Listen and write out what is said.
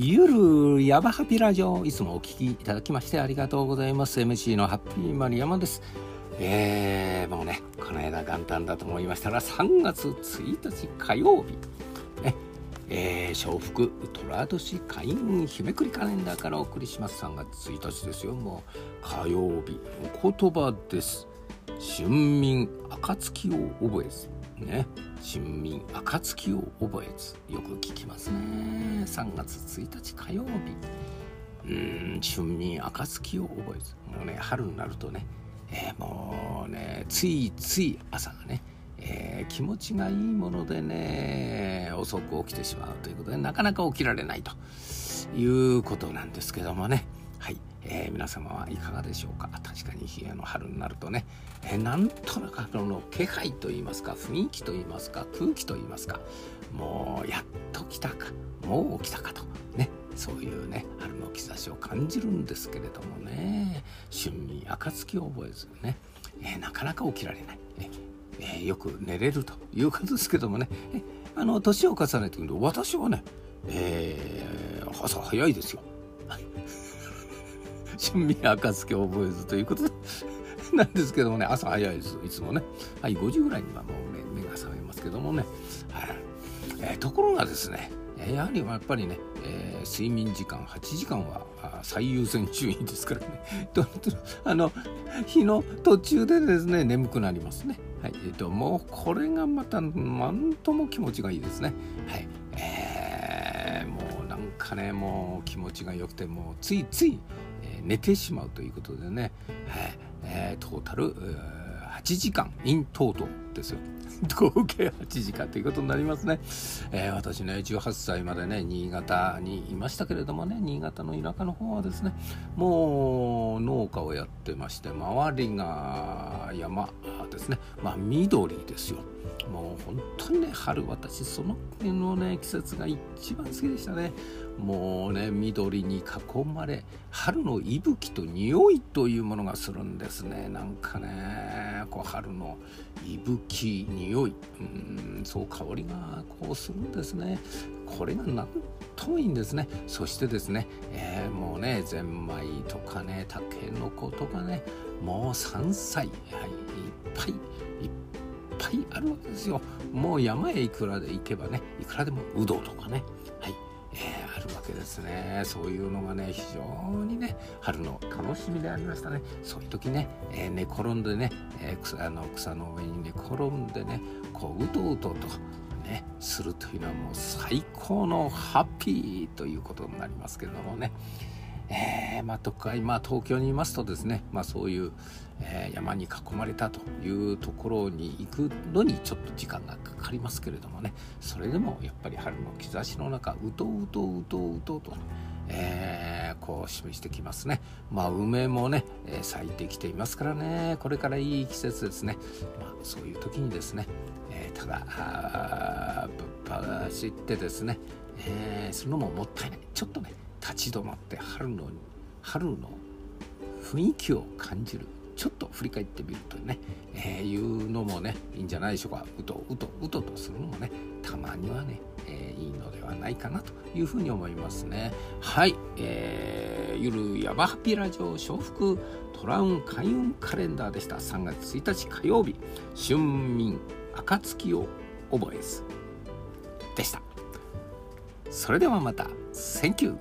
ヤバハピラジオいつもお聞きいただきましてありがとうございます。MC のハッピーマリヤマです。えー、もうねこの間元旦だと思いましたら3月1日火曜日ね。えー、笑福寅年開運日めくりカレンダーからお送りします。3月1日ですよ。もう火曜日お言葉です。春眠暁を覚えず。ね。春眠暁を覚えず。よく聞きますね。3月1日火曜日。うん春眠暁を覚えず。もうね春になるとね、えー、もうねついつい朝がねえー、気持ちがいいものでね遅く起きてしまうということでなかなか起きられないということなんですけどもね、えー、皆様はいかがでしょうか？確かに冷えの春になるとね、えー、なんとなくあの気配といいますか雰囲気といいますか空気といいますかもうやっと来たかもう来たかとねそういうね春の兆しを感じるんですけれどもね春眠暁を覚えずね、えー、なかなか起きられない、えー、よく寝れるということですけどもね、えあの年を重ねてくると私はね、えー、朝早いですよ。春眠暁を覚えずということなんですけどもね朝早いです。いつもね。はい5時ぐらいにはもう目が覚めますけどもね、はい。えー、ところがですねやはりやっぱりね、えー、睡眠時間8時間は最優先順位ですからね。あの日の途中でですね眠くなりますね。はい。えーと、もうこれがまたなんとも気持ちがいいですね。はい。えー、もうなんかねもう気持ちが良くてもうついつい寝てしまうということでね、えー、トータル8時間イントートですよ。合計8時間ということになりますね、えー、私ね18歳までね新潟にいましたけれどもね新潟の田舎の方はですねもう農家をやってまして周りが山ですね。まあ緑ですよ。もう本当にね春私その辺のね季節が一番好きでしたね。もうね緑に囲まれ春の息吹と匂いというものがするんですね。なんかねこう春の息吹匂い。うんそう香りがこうするんですね。これがなんともいいんですね。そしてですね、えー、もうねゼンマイとかねたけのことかねもう山菜、は、ぱいいっぱいあるわけですよ。もう山へいくらで行けばねいくらでもうどとかね。はい。えー、あるわけですね。そういうのがね非常にね春の楽しみでありましたね。そういう時ね、えー、寝転んでね、えー、草あの草の上に寝転んでねこううとうととねするというのはもう最高のハッピーということになりますけれどもね。えー、まあ、都会、まあ、東京にいますとですね、まあ、そういう、えー、山に囲まれたというところに行くのにちょっと時間がかかりますけれどもねそれでもやっぱり春の兆しの中うとうとうとうとうと、えー、こう示してきますね。まあ梅もね、え咲いてきていますからねこれからいい季節ですね、まあ、そういう時にですね、えただぶっ走ってですね、えするのももったいない。ちょっとね立ち止まって春の春の雰囲気を感じる。ちょっと振り返ってみるとね、えー、いうのもねいいんじゃないでしょうか。うとうとうととするのもねたまにはね、えー、いいのではないかなというふうに思いますね。はい、えー、ゆるやばハピラジオ笑福トラウン開運カレンダーでした。3月1日火曜日春眠暁を覚えずでした。それではまた。Thank you